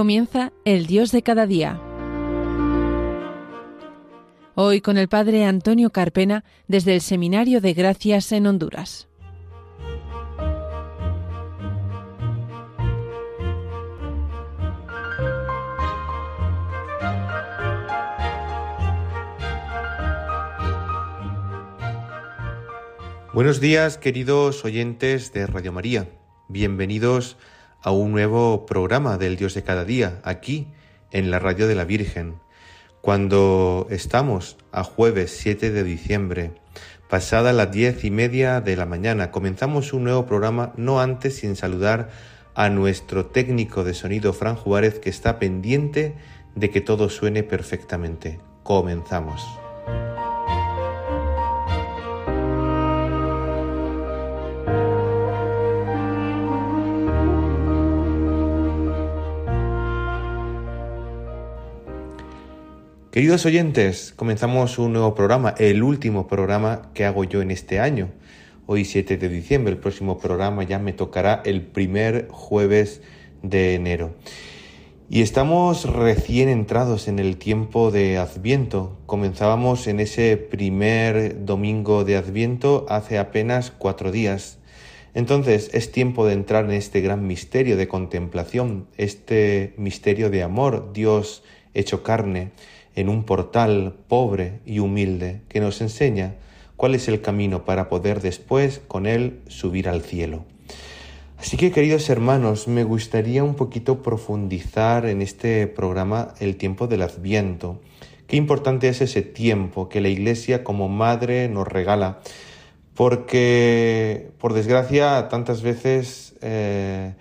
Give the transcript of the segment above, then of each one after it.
Comienza el Dios de cada día. Hoy con el Padre Antonio Carpena desde el Seminario de Gracias en Honduras. Buenos días queridos oyentes de Radio María. Bienvenidos a un nuevo programa del Dios de cada día, aquí en la Radio de la Virgen. Cuando estamos a jueves 7 de diciembre, pasada las diez y media de la mañana, comenzamos un nuevo programa, no antes sin saludar a nuestro técnico de sonido, Fran Juárez, que está pendiente de que todo suene perfectamente. Comenzamos. Queridos oyentes, comenzamos un nuevo programa, el último programa que hago yo en este año. Hoy 7 de diciembre, el próximo programa ya me tocará el primer jueves de enero. Y estamos recién entrados en el tiempo de Adviento. Comenzábamos en ese primer domingo de Adviento hace apenas cuatro días. Entonces es tiempo de entrar en este gran misterio de contemplación, este misterio de amor, Dios hecho carne en un portal pobre y humilde que nos enseña cuál es el camino para poder después con él subir al cielo. Así que queridos hermanos, me gustaría un poquito profundizar en este programa el tiempo del adviento. Qué importante es ese tiempo que la Iglesia como madre nos regala, porque por desgracia tantas veces eh,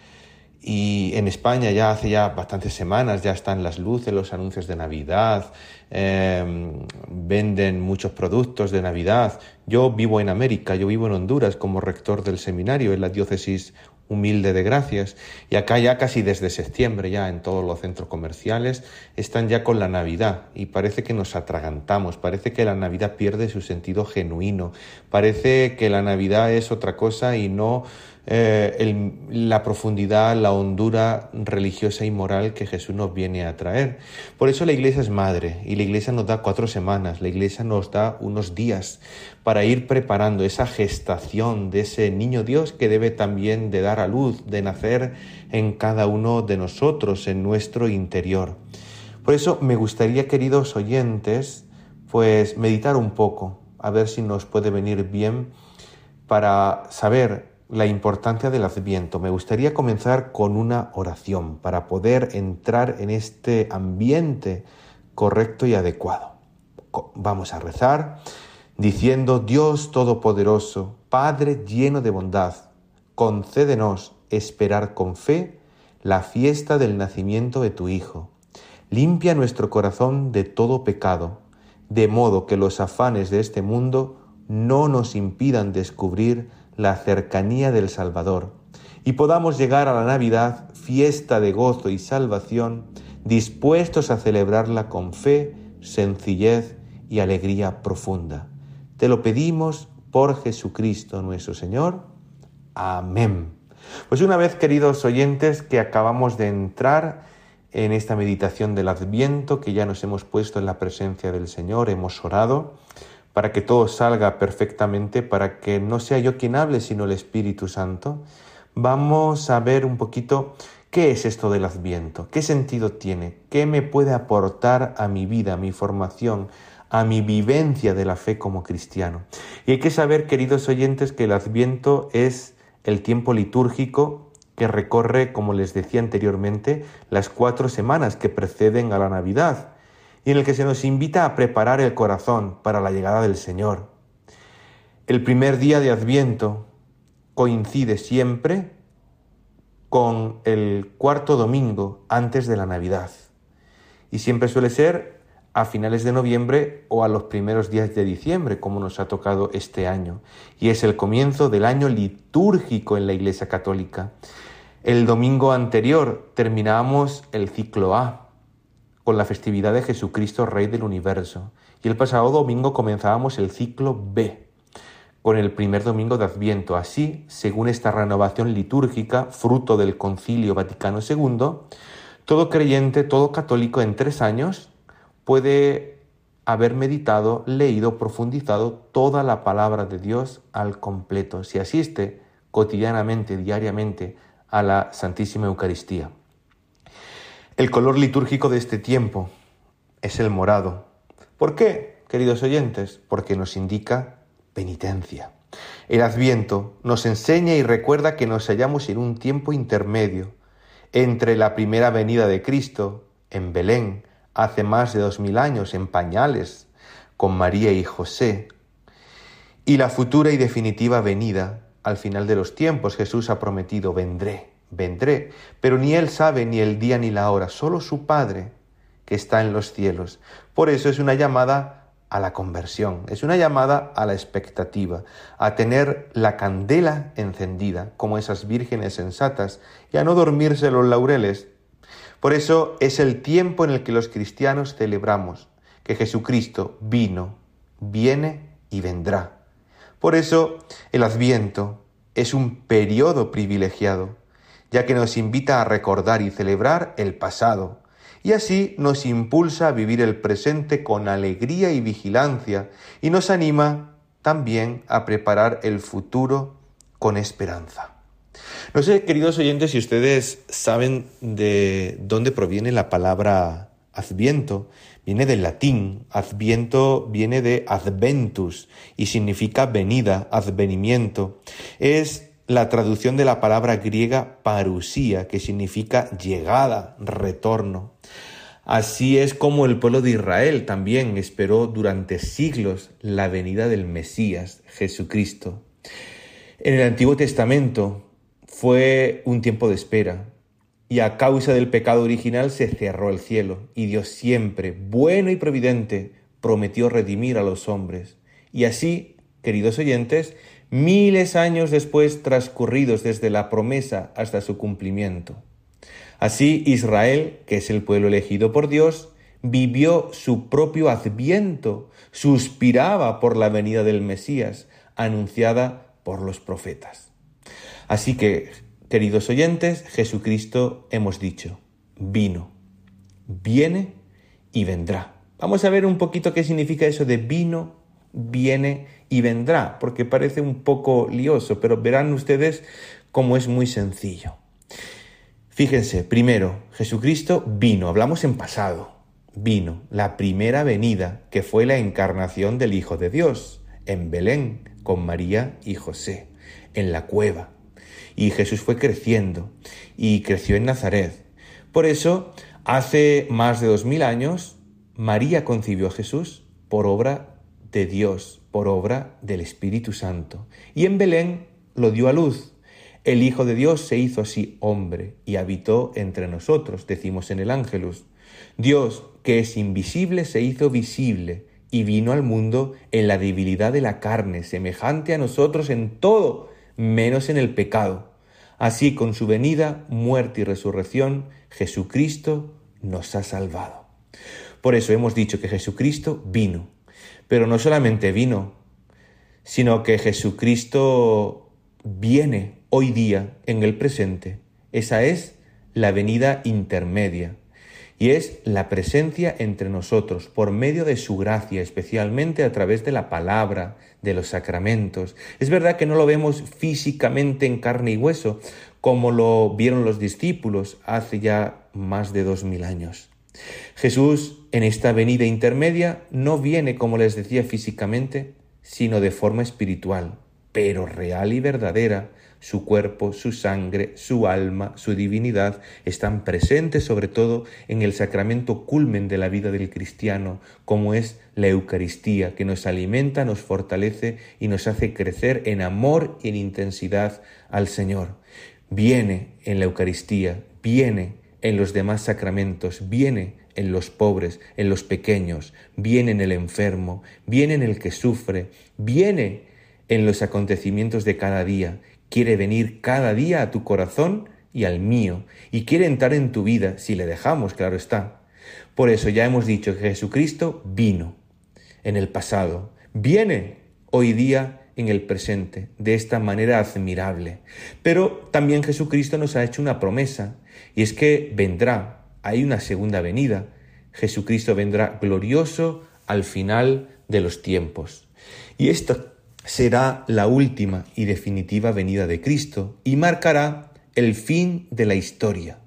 y en España ya hace ya bastantes semanas ya están las luces, los anuncios de Navidad, em, venden muchos productos de Navidad. Yo vivo en América, yo vivo en Honduras como rector del seminario en la diócesis humilde de Gracias. Y acá ya casi desde septiembre, ya en todos los centros comerciales, están ya con la Navidad y parece que nos atragantamos, parece que la Navidad pierde su sentido genuino, parece que la Navidad es otra cosa y no eh, la profundidad, la hondura religiosa y moral que Jesús nos viene a traer. Por eso la iglesia es madre y la iglesia nos da cuatro semanas, la iglesia nos da unos días para ir preparando esa gestación de ese niño Dios que debe también de dar a luz, de nacer en cada uno de nosotros, en nuestro interior. Por eso me gustaría, queridos oyentes, pues meditar un poco, a ver si nos puede venir bien para saber la importancia del adviento. Me gustaría comenzar con una oración para poder entrar en este ambiente correcto y adecuado. Vamos a rezar diciendo, Dios Todopoderoso, Padre lleno de bondad, concédenos esperar con fe la fiesta del nacimiento de tu Hijo. Limpia nuestro corazón de todo pecado, de modo que los afanes de este mundo no nos impidan descubrir la cercanía del Salvador y podamos llegar a la Navidad, fiesta de gozo y salvación, dispuestos a celebrarla con fe, sencillez y alegría profunda. Te lo pedimos por Jesucristo nuestro Señor. Amén. Pues una vez, queridos oyentes, que acabamos de entrar en esta meditación del Adviento, que ya nos hemos puesto en la presencia del Señor, hemos orado, para que todo salga perfectamente, para que no sea yo quien hable, sino el Espíritu Santo, vamos a ver un poquito qué es esto del adviento, qué sentido tiene, qué me puede aportar a mi vida, a mi formación, a mi vivencia de la fe como cristiano. Y hay que saber, queridos oyentes, que el adviento es el tiempo litúrgico que recorre, como les decía anteriormente, las cuatro semanas que preceden a la Navidad y en el que se nos invita a preparar el corazón para la llegada del Señor. El primer día de Adviento coincide siempre con el cuarto domingo antes de la Navidad y siempre suele ser a finales de noviembre o a los primeros días de diciembre, como nos ha tocado este año, y es el comienzo del año litúrgico en la Iglesia Católica. El domingo anterior terminábamos el ciclo A, con la festividad de Jesucristo, Rey del Universo. Y el pasado domingo comenzábamos el ciclo B, con el primer domingo de Adviento. Así, según esta renovación litúrgica, fruto del Concilio Vaticano II, Todo creyente, todo católico en tres años puede haber meditado, leído, profundizado toda la palabra de Dios al completo, si asiste cotidianamente, diariamente, a la Santísima Eucaristía. El color litúrgico de este tiempo es el morado. ¿Por qué, queridos oyentes? Porque nos indica penitencia. El Adviento nos enseña y recuerda que nos hallamos en un tiempo intermedio entre la primera venida de Cristo en Belén, hace más de dos mil años, en pañales, con María y José, y la futura y definitiva venida al final de los tiempos. Jesús ha prometido, vendré, vendré, pero ni él sabe ni el día ni la hora, solo su Padre que está en los cielos. Por eso es una llamada a la conversión, es una llamada a la expectativa, a tener la candela encendida, como esas vírgenes sensatas, y a no dormirse los laureles. Por eso es el tiempo en el que los cristianos celebramos que Jesucristo vino, viene y vendrá. Por eso el adviento es un periodo privilegiado, ya que nos invita a recordar y celebrar el pasado, y así nos impulsa a vivir el presente con alegría y vigilancia y nos anima también a preparar el futuro con esperanza. No sé, queridos oyentes, si ustedes saben de dónde proviene la palabra adviento. Viene del latín, adviento viene de adventus y significa venida, advenimiento. Es la traducción de la palabra griega parusía, que significa llegada, retorno. Así es como el pueblo de Israel también esperó durante siglos la venida del Mesías, Jesucristo. En el Antiguo Testamento fue un tiempo de espera y a causa del pecado original se cerró el cielo y Dios siempre, bueno y providente, prometió redimir a los hombres. Y así, queridos oyentes, miles años después transcurridos desde la promesa hasta su cumplimiento. Así Israel, que es el pueblo elegido por Dios, vivió su propio adviento, suspiraba por la venida del Mesías, anunciada por los profetas. Así que, queridos oyentes, Jesucristo hemos dicho, vino, viene y vendrá. Vamos a ver un poquito qué significa eso de vino, viene y vendrá, porque parece un poco lioso, pero verán ustedes cómo es muy sencillo. Fíjense, primero, Jesucristo vino, hablamos en pasado, vino, la primera venida, que fue la encarnación del Hijo de Dios, en Belén, con María y José, en la cueva. Y Jesús fue creciendo y creció en Nazaret. Por eso, hace más de dos mil años, María concibió a Jesús por obra de Dios por obra del Espíritu Santo. Y en Belén lo dio a luz. El Hijo de Dios se hizo así hombre y habitó entre nosotros, decimos en el Ángelus. Dios, que es invisible, se hizo visible y vino al mundo en la debilidad de la carne, semejante a nosotros en todo, menos en el pecado. Así, con su venida, muerte y resurrección, Jesucristo nos ha salvado. Por eso hemos dicho que Jesucristo vino pero no solamente vino, sino que Jesucristo viene hoy día en el presente. Esa es la venida intermedia y es la presencia entre nosotros por medio de su gracia, especialmente a través de la palabra, de los sacramentos. Es verdad que no lo vemos físicamente en carne y hueso, como lo vieron los discípulos hace ya más de dos mil años. Jesús en esta venida intermedia no viene, como les decía, físicamente, sino de forma espiritual, pero real y verdadera. Su cuerpo, su sangre, su alma, su divinidad están presentes sobre todo en el sacramento culmen de la vida del cristiano, como es la Eucaristía, que nos alimenta, nos fortalece y nos hace crecer en amor y en intensidad al Señor. Viene en la Eucaristía, viene en los demás sacramentos, viene en los pobres, en los pequeños, viene en el enfermo, viene en el que sufre, viene en los acontecimientos de cada día, quiere venir cada día a tu corazón y al mío, y quiere entrar en tu vida, si le dejamos, claro está. Por eso ya hemos dicho que Jesucristo vino en el pasado, viene hoy día en el presente, de esta manera admirable. Pero también Jesucristo nos ha hecho una promesa, y es que vendrá hay una segunda venida. Jesucristo vendrá glorioso al final de los tiempos. Y esta será la última y definitiva venida de Cristo y marcará el fin de la historia.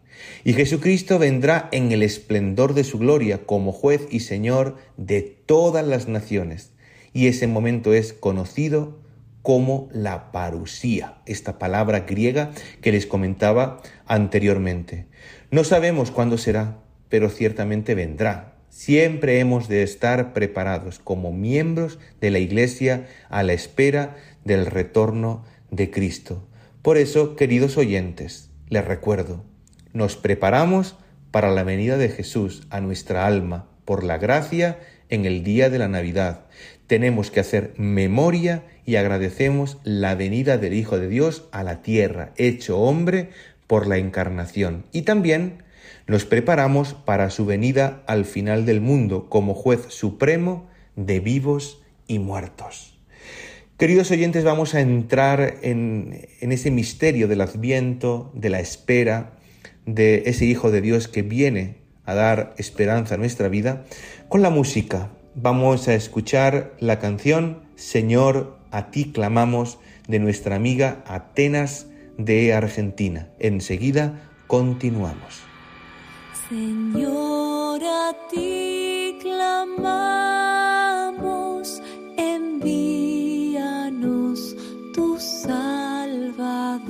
Y Jesucristo vendrá en el esplendor de su gloria como juez y Señor de todas las naciones. Y ese momento es conocido como la parusía, esta palabra griega que les comentaba anteriormente. No sabemos cuándo será, pero ciertamente vendrá. Siempre hemos de estar preparados como miembros de la Iglesia a la espera del retorno de Cristo. Por eso, queridos oyentes, les recuerdo, nos preparamos para la venida de Jesús a nuestra alma por la gracia en el día de la Navidad. Tenemos que hacer memoria y agradecemos la venida del Hijo de Dios a la tierra, hecho hombre por la encarnación. Y también nos preparamos para su venida al final del mundo como juez supremo de vivos y muertos. Queridos oyentes, vamos a entrar en, en ese misterio del adviento, de la espera, de ese Hijo de Dios que viene a dar esperanza a nuestra vida, con la música. Vamos a escuchar la canción Señor, a ti clamamos de nuestra amiga Atenas de Argentina. Enseguida continuamos. Señor, a ti clamamos, envíanos tu Salvador,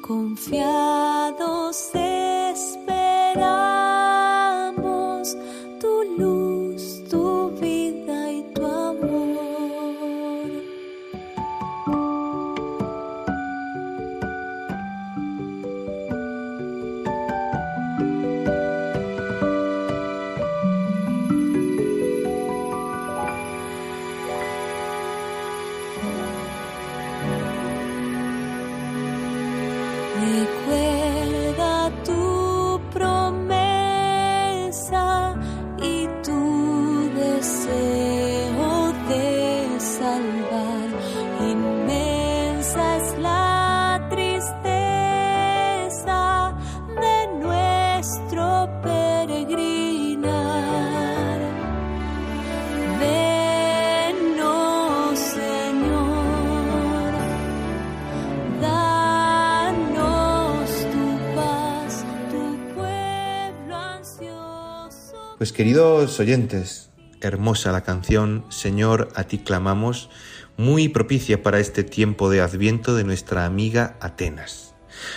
confiados esperamos Pues queridos oyentes, hermosa la canción Señor, a ti clamamos, muy propicia para este tiempo de adviento de nuestra amiga Atenas.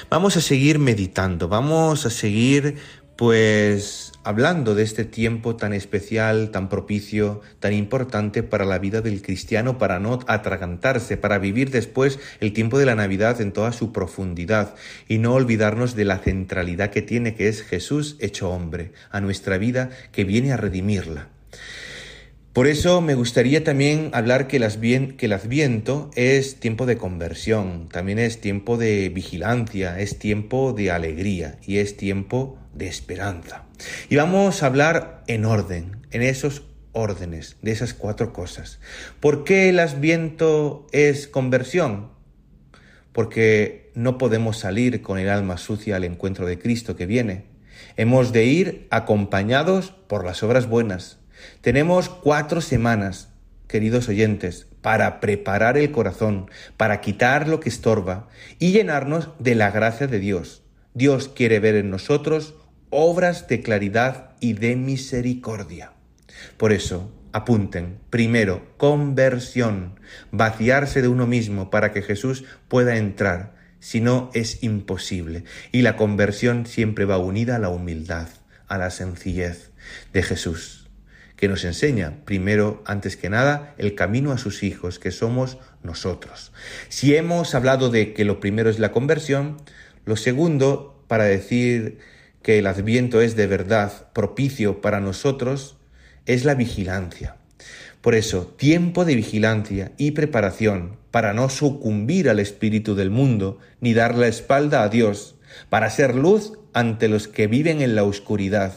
Vamos a seguir meditando, vamos a seguir pues hablando de este tiempo tan especial, tan propicio, tan importante para la vida del cristiano, para no atragantarse, para vivir después el tiempo de la Navidad en toda su profundidad y no olvidarnos de la centralidad que tiene, que es Jesús hecho hombre, a nuestra vida que viene a redimirla. Por eso me gustaría también hablar que el, adviento es tiempo de conversión, también es tiempo de vigilancia, es tiempo de alegría y es tiempo de esperanza. Y vamos a hablar en orden, en esos órdenes, de esas cuatro cosas. ¿Por qué el adviento es conversión? porque no podemos salir con el alma sucia al encuentro de Cristo que viene. Hemos de ir acompañados por las obras buenas. Tenemos cuatro semanas, queridos oyentes, para preparar el corazón, para quitar lo que estorba y llenarnos de la gracia de Dios. Dios quiere ver en nosotros obras de claridad y de misericordia. Por eso, apunten, primero, conversión, vaciarse de uno mismo para que Jesús pueda entrar, si no es imposible. Y la conversión siempre va unida a la humildad, a la sencillez de Jesús, que nos enseña, primero, antes que nada, el camino a sus hijos, que somos nosotros. Si hemos hablado de que lo primero es la conversión, lo segundo, para decir que el adviento es de verdad propicio para nosotros, es la vigilancia. Por eso, tiempo de vigilancia y preparación para no sucumbir al espíritu del mundo ni dar la espalda a Dios, para ser luz ante los que viven en la oscuridad.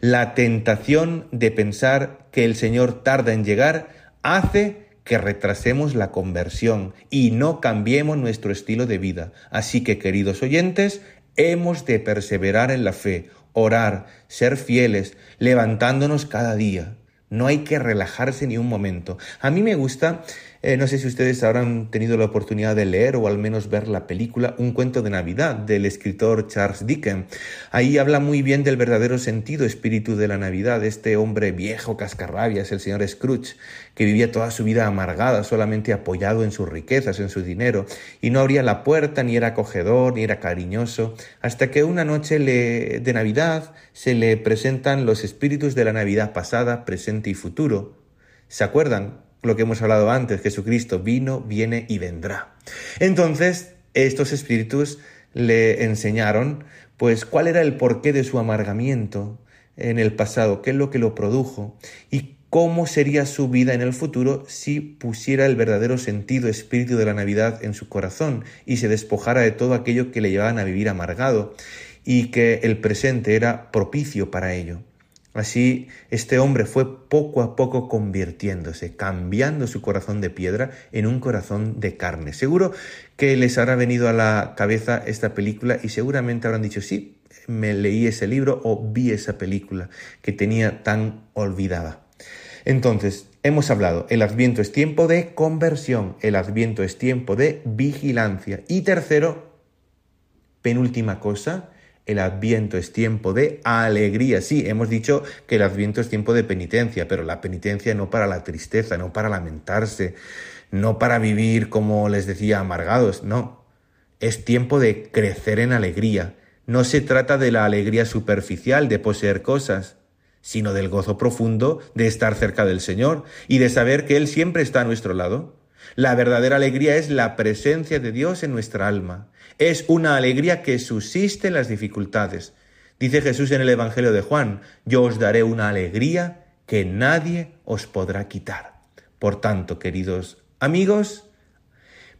La tentación de pensar que el Señor tarda en llegar hace que retrasemos la conversión y no cambiemos nuestro estilo de vida. Así que, queridos oyentes, Hemos de perseverar en la fe, orar, ser fieles, levantándonos cada día. No hay que relajarse ni un momento. A mí me gusta eh, no sé si ustedes habrán tenido la oportunidad de leer o al menos ver la película Un cuento de Navidad del escritor Charles Dickens. Ahí habla muy bien del verdadero sentido espíritu de la Navidad, este hombre viejo cascarrabias, el señor Scrooge, que vivía toda su vida amargada, solamente apoyado en sus riquezas, en su dinero, y no abría la puerta, ni era acogedor, ni era cariñoso, hasta que una noche de Navidad se le presentan los espíritus de la Navidad pasada, presente y futuro. ¿Se acuerdan? Lo que hemos hablado antes, Jesucristo vino, viene y vendrá. Entonces, estos espíritus le enseñaron, pues, cuál era el porqué de su amargamiento en el pasado, qué es lo que lo produjo y cómo sería su vida en el futuro si pusiera el verdadero sentido espíritu de la Navidad en su corazón y se despojara de todo aquello que le llevaban a vivir amargado y que el presente era propicio para ello. Así, este hombre fue poco a poco convirtiéndose, cambiando su corazón de piedra en un corazón de carne. Seguro que les habrá venido a la cabeza esta película y seguramente habrán dicho, sí, me leí ese libro o vi esa película que tenía tan olvidada. Entonces, hemos hablado, el adviento es tiempo de conversión, el adviento es tiempo de vigilancia. Y tercero, penúltima cosa, el adviento es tiempo de alegría. Sí, hemos dicho que el adviento es tiempo de penitencia, pero la penitencia no para la tristeza, no para lamentarse, no para vivir, como les decía, amargados, no. Es tiempo de crecer en alegría. No se trata de la alegría superficial de poseer cosas, sino del gozo profundo de estar cerca del Señor y de saber que Él siempre está a nuestro lado. La verdadera alegría es la presencia de Dios en nuestra alma. Es una alegría que subsiste en las dificultades. Dice Jesús en el Evangelio de Juan, yo os daré una alegría que nadie os podrá quitar. Por tanto, queridos amigos,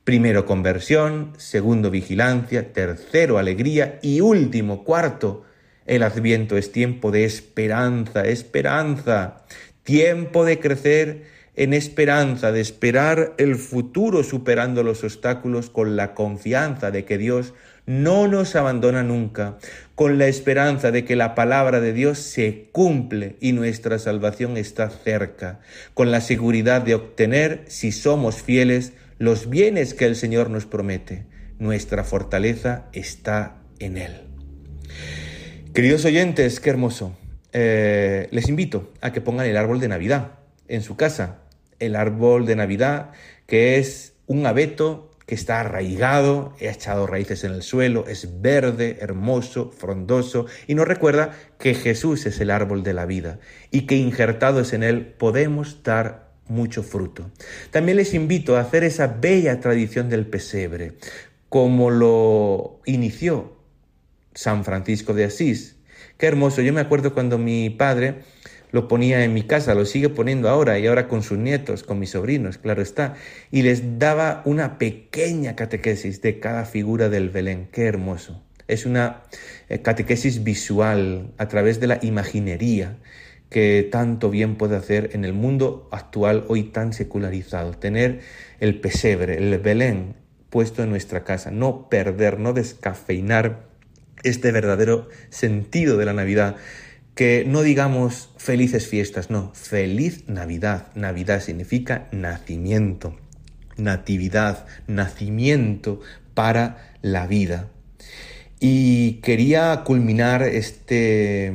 primero conversión, segundo vigilancia, tercero alegría y último, cuarto, el adviento es tiempo de esperanza, esperanza, tiempo de crecer en esperanza de esperar el futuro superando los obstáculos con la confianza de que Dios no nos abandona nunca, con la esperanza de que la palabra de Dios se cumple y nuestra salvación está cerca, con la seguridad de obtener, si somos fieles, los bienes que el Señor nos promete. Nuestra fortaleza está en Él. Queridos oyentes, qué hermoso. Eh, les invito a que pongan el árbol de Navidad en su casa, el árbol de Navidad, que es un abeto que está arraigado, ha echado raíces en el suelo, es verde, hermoso, frondoso y nos recuerda que Jesús es el árbol de la vida y que injertados en él podemos dar mucho fruto. También les invito a hacer esa bella tradición del pesebre, como lo inició San Francisco de Asís. Qué hermoso, yo me acuerdo cuando mi padre lo ponía en mi casa, lo sigue poniendo ahora y ahora con sus nietos, con mis sobrinos, claro está, y les daba una pequeña catequesis de cada figura del Belén, qué hermoso. Es una eh, catequesis visual a través de la imaginería que tanto bien puede hacer en el mundo actual hoy tan secularizado. Tener el pesebre, el Belén puesto en nuestra casa, no perder, no descafeinar este verdadero sentido de la Navidad que no digamos felices fiestas, no, feliz Navidad. Navidad significa nacimiento, natividad, nacimiento para la vida. Y quería culminar este,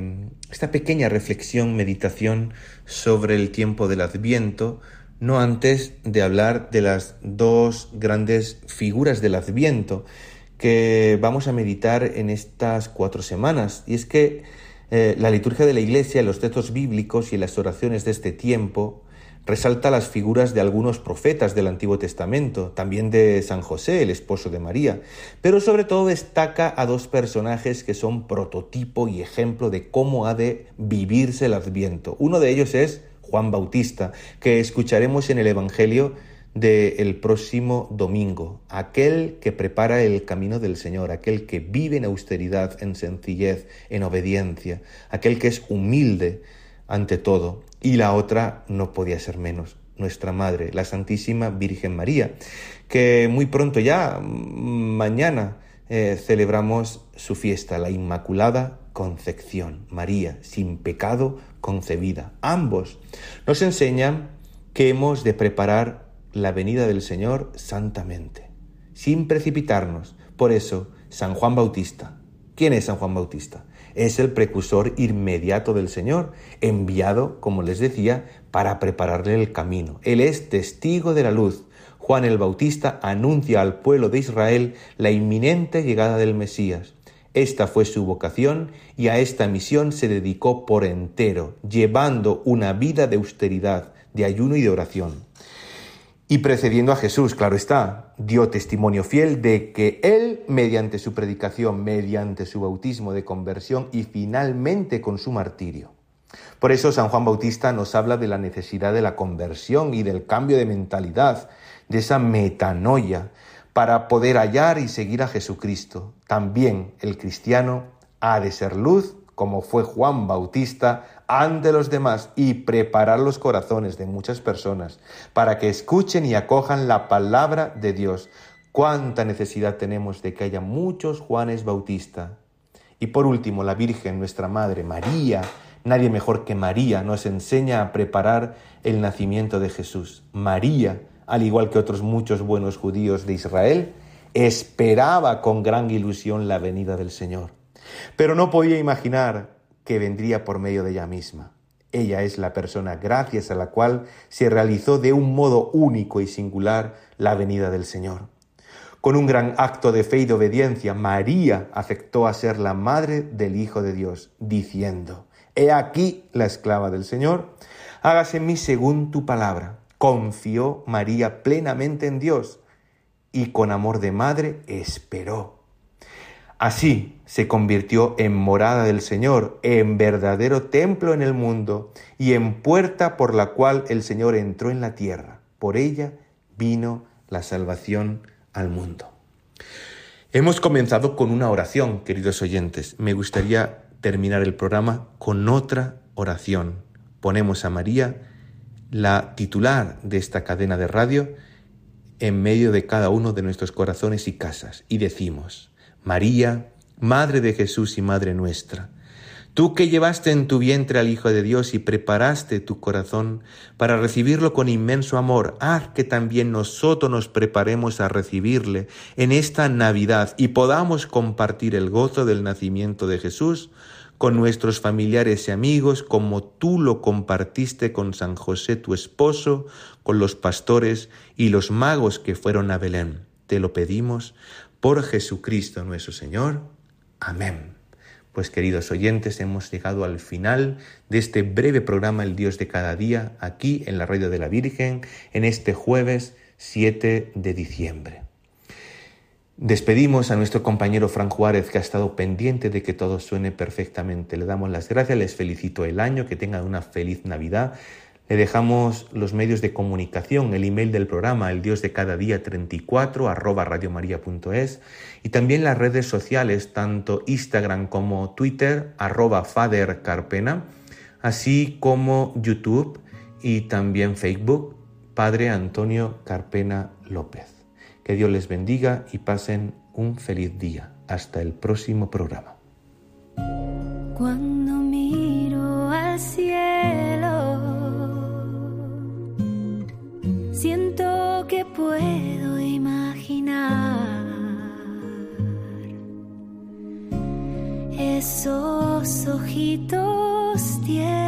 esta pequeña reflexión, meditación sobre el tiempo del Adviento, no antes de hablar de las dos grandes figuras del Adviento que vamos a meditar en estas cuatro semanas. Y es que eh, la liturgia de la Iglesia, los textos bíblicos y las oraciones de este tiempo resalta las figuras de algunos profetas del Antiguo Testamento, también de San José, el esposo de María, pero sobre todo destaca a dos personajes que son prototipo y ejemplo de cómo ha de vivirse el Adviento. Uno de ellos es Juan Bautista, que escucharemos en el Evangelio del próximo domingo, aquel que prepara el camino del Señor, aquel que vive en austeridad, en sencillez, en obediencia, aquel que es humilde ante todo. Y la otra no podía ser menos, nuestra Madre, la Santísima Virgen María, que muy pronto ya, mañana, eh, celebramos su fiesta, la Inmaculada Concepción, María, sin pecado concebida. Ambos nos enseñan que hemos de preparar la venida del Señor santamente, sin precipitarnos. Por eso, San Juan Bautista. ¿Quién es San Juan Bautista? Es el precursor inmediato del Señor, enviado, como les decía, para prepararle el camino. Él es testigo de la luz. Juan el Bautista anuncia al pueblo de Israel la inminente llegada del Mesías. Esta fue su vocación y a esta misión se dedicó por entero, llevando una vida de austeridad, de ayuno y de oración. Y precediendo a Jesús, claro está, dio testimonio fiel de que Él, mediante su predicación, mediante su bautismo de conversión y finalmente con su martirio. Por eso San Juan Bautista nos habla de la necesidad de la conversión y del cambio de mentalidad, de esa metanoia, para poder hallar y seguir a Jesucristo. También el cristiano ha de ser luz, como fue Juan Bautista, ante los demás y preparar los corazones de muchas personas para que escuchen y acojan la palabra de Dios. Cuánta necesidad tenemos de que haya muchos Juanes Bautista. Y por último, la Virgen, nuestra Madre, María, nadie mejor que María, nos enseña a preparar el nacimiento de Jesús. María, al igual que otros muchos buenos judíos de Israel, esperaba con gran ilusión la venida del Señor. Pero no podía imaginar que vendría por medio de ella misma. Ella es la persona gracias a la cual se realizó de un modo único y singular la venida del Señor. Con un gran acto de fe y de obediencia, María afectó a ser la madre del Hijo de Dios, diciendo, He aquí la esclava del Señor, hágase en mí según tu palabra. Confió María plenamente en Dios y con amor de madre esperó. Así se convirtió en morada del Señor, en verdadero templo en el mundo y en puerta por la cual el Señor entró en la tierra. Por ella vino la salvación al mundo. Hemos comenzado con una oración, queridos oyentes. Me gustaría terminar el programa con otra oración. Ponemos a María, la titular de esta cadena de radio, en medio de cada uno de nuestros corazones y casas y decimos, María, Madre de Jesús y Madre nuestra, tú que llevaste en tu vientre al Hijo de Dios y preparaste tu corazón para recibirlo con inmenso amor, haz que también nosotros nos preparemos a recibirle en esta Navidad y podamos compartir el gozo del nacimiento de Jesús con nuestros familiares y amigos, como tú lo compartiste con San José tu esposo, con los pastores y los magos que fueron a Belén. Te lo pedimos por Jesucristo nuestro Señor. Amén. Pues queridos oyentes, hemos llegado al final de este breve programa El Dios de cada día, aquí en la Radio de la Virgen, en este jueves 7 de diciembre. Despedimos a nuestro compañero Fran Juárez, que ha estado pendiente de que todo suene perfectamente. Le damos las gracias, les felicito el año, que tengan una feliz Navidad le dejamos los medios de comunicación, el email del programa, el Dios de cada día 34 arroba radiomaria.es y también las redes sociales, tanto Instagram como Twitter, arroba Fader Carpena, así como YouTube y también Facebook, Padre Antonio Carpena López. Que Dios les bendiga y pasen un feliz día. Hasta el próximo programa. Siento que puedo imaginar esos ojitos tiernos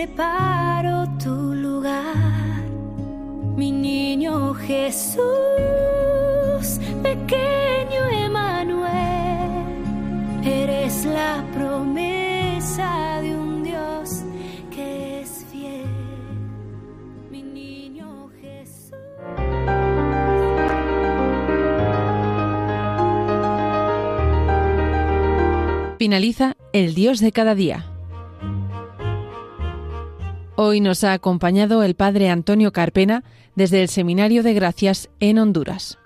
preparo tu lugar, mi niño Jesús, pequeño Emanuel, eres la promesa de un Dios que es fiel, mi niño Jesús. Finaliza El Dios de cada día. Hoy nos ha acompañado el Padre Antonio Carpena desde el Seminario de Gracias en Honduras.